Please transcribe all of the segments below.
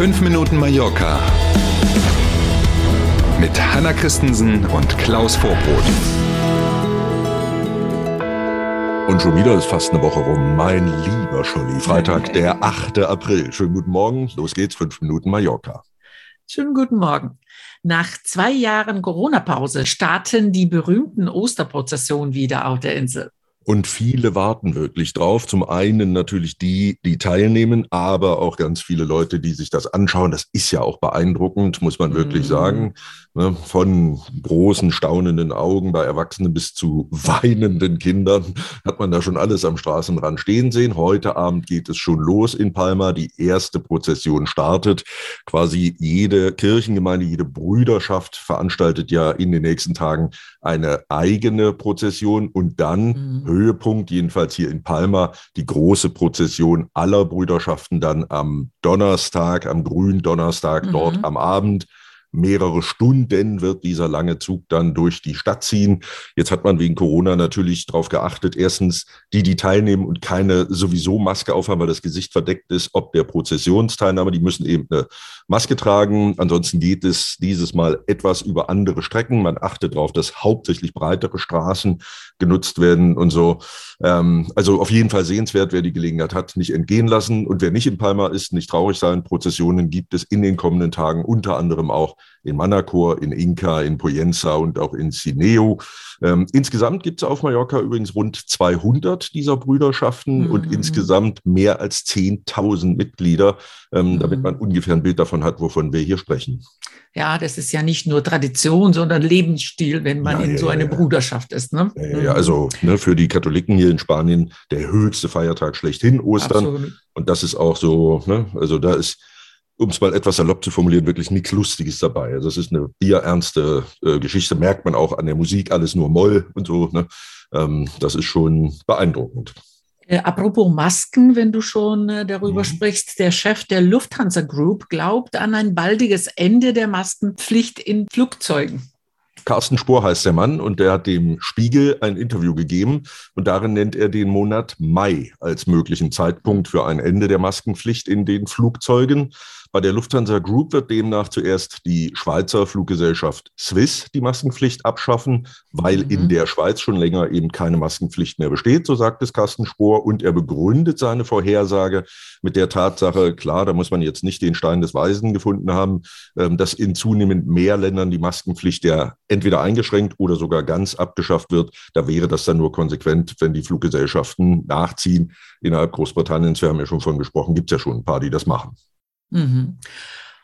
5 Minuten Mallorca mit Hanna Christensen und Klaus Vorbrot. Und schon wieder ist fast eine Woche rum. Mein lieber Scholli. Freitag, der 8. April. Schönen guten Morgen. Los geht's. 5 Minuten Mallorca. Schönen guten Morgen. Nach zwei Jahren Corona-Pause starten die berühmten Osterprozessionen wieder auf der Insel. Und viele warten wirklich drauf. Zum einen natürlich die, die teilnehmen, aber auch ganz viele Leute, die sich das anschauen. Das ist ja auch beeindruckend, muss man wirklich mhm. sagen. Ne? Von großen, staunenden Augen bei Erwachsenen bis zu weinenden Kindern hat man da schon alles am Straßenrand stehen sehen. Heute Abend geht es schon los in Palma. Die erste Prozession startet. Quasi jede Kirchengemeinde, jede Brüderschaft veranstaltet ja in den nächsten Tagen eine eigene Prozession und dann mhm Höhepunkt, jedenfalls hier in Palma, die große Prozession aller Brüderschaften dann am Donnerstag, am grünen Donnerstag, mhm. dort am Abend mehrere Stunden wird dieser lange Zug dann durch die Stadt ziehen. Jetzt hat man wegen Corona natürlich darauf geachtet, erstens, die, die teilnehmen und keine sowieso Maske aufhaben, weil das Gesicht verdeckt ist, ob der Prozessionsteilnehmer, die müssen eben eine Maske tragen. Ansonsten geht es dieses Mal etwas über andere Strecken. Man achtet darauf, dass hauptsächlich breitere Straßen genutzt werden und so. Ähm, also auf jeden Fall sehenswert, wer die Gelegenheit hat, nicht entgehen lassen. Und wer nicht in Palma ist, nicht traurig sein. Prozessionen gibt es in den kommenden Tagen unter anderem auch in Manacor, in Inca, in Poyenza und auch in Sineo. Ähm, insgesamt gibt es auf Mallorca übrigens rund 200 dieser Brüderschaften mhm. und insgesamt mehr als 10.000 Mitglieder, ähm, mhm. damit man ungefähr ein Bild davon hat, wovon wir hier sprechen. Ja, das ist ja nicht nur Tradition, sondern Lebensstil, wenn man ja, in ja, so eine ja. Bruderschaft ist. Ne? Ja, also ne, für die Katholiken hier in Spanien der höchste Feiertag schlechthin, Ostern. Absolut. Und das ist auch so, ne, also da ist um es mal etwas salopp zu formulieren, wirklich nichts Lustiges dabei. Also es ist eine bierernste äh, Geschichte, merkt man auch an der Musik, alles nur Moll und so. Ne? Ähm, das ist schon beeindruckend. Äh, apropos Masken, wenn du schon äh, darüber mhm. sprichst, der Chef der Lufthansa Group glaubt an ein baldiges Ende der Maskenpflicht in Flugzeugen. Carsten Spohr heißt der Mann und der hat dem Spiegel ein Interview gegeben und darin nennt er den Monat Mai als möglichen Zeitpunkt für ein Ende der Maskenpflicht in den Flugzeugen. Bei der Lufthansa Group wird demnach zuerst die Schweizer Fluggesellschaft Swiss die Maskenpflicht abschaffen, weil mhm. in der Schweiz schon länger eben keine Maskenpflicht mehr besteht, so sagt es Carsten Spohr. Und er begründet seine Vorhersage mit der Tatsache, klar, da muss man jetzt nicht den Stein des Weisen gefunden haben, ähm, dass in zunehmend mehr Ländern die Maskenpflicht ja entweder eingeschränkt oder sogar ganz abgeschafft wird. Da wäre das dann nur konsequent, wenn die Fluggesellschaften nachziehen. Innerhalb Großbritanniens, wir haben ja schon von gesprochen, gibt es ja schon ein paar, die das machen. Mhm.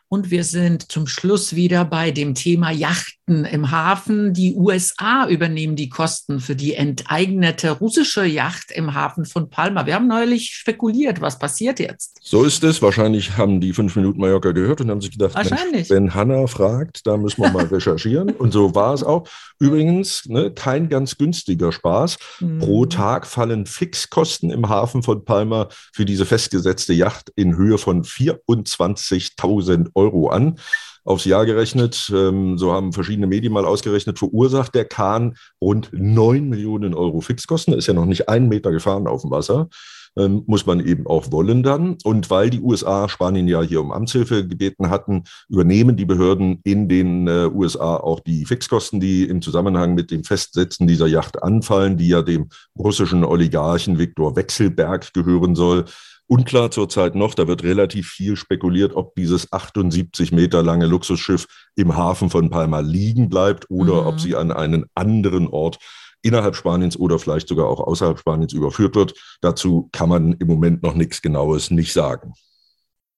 Und wir sind zum Schluss wieder bei dem Thema Yachten im Hafen. Die USA übernehmen die Kosten für die enteignete russische Yacht im Hafen von Palma. Wir haben neulich spekuliert, was passiert jetzt. So ist es. Wahrscheinlich haben die fünf Minuten Mallorca gehört und haben sich gedacht, Mensch, wenn Hanna fragt, da müssen wir mal recherchieren. und so war es auch. Übrigens, ne, kein ganz günstiger Spaß. Mhm. Pro Tag fallen Fixkosten im Hafen von Palma für diese festgesetzte Yacht in Höhe von 24.000 Euro an. Aufs Jahr gerechnet, ähm, so haben verschiedene Medien mal ausgerechnet, verursacht der Kahn rund 9 Millionen Euro Fixkosten. ist ja noch nicht einen Meter gefahren auf dem Wasser ähm, muss man eben auch wollen dann. Und weil die USA Spanien ja hier um Amtshilfe gebeten hatten, übernehmen die Behörden in den äh, USA auch die Fixkosten, die im Zusammenhang mit dem Festsetzen dieser Yacht anfallen, die ja dem russischen Oligarchen Viktor Wechselberg gehören soll. Unklar zurzeit noch, da wird relativ viel spekuliert, ob dieses 78 Meter lange Luxusschiff im Hafen von Palma liegen bleibt oder mhm. ob sie an einen anderen Ort innerhalb Spaniens oder vielleicht sogar auch außerhalb Spaniens überführt wird. Dazu kann man im Moment noch nichts Genaues nicht sagen.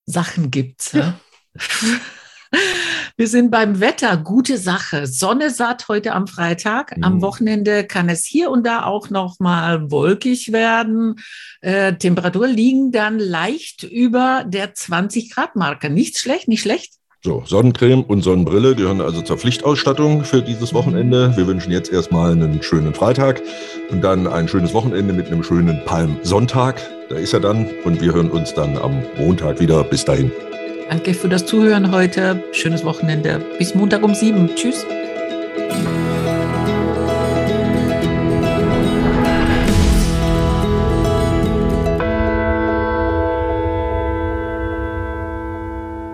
Sachen gibt's. Ja. Wir sind beim Wetter. Gute Sache. Sonne satt heute am Freitag. Am mhm. Wochenende kann es hier und da auch noch mal wolkig werden. Äh, Temperatur liegen dann leicht über der 20 Grad Marke. Nicht schlecht, nicht schlecht. So, Sonnencreme und Sonnenbrille gehören also zur Pflichtausstattung für dieses Wochenende. Wir wünschen jetzt erstmal einen schönen Freitag und dann ein schönes Wochenende mit einem schönen Palmsonntag. Da ist er dann und wir hören uns dann am Montag wieder. Bis dahin. Danke für das Zuhören heute. Schönes Wochenende. Bis Montag um sieben. Tschüss.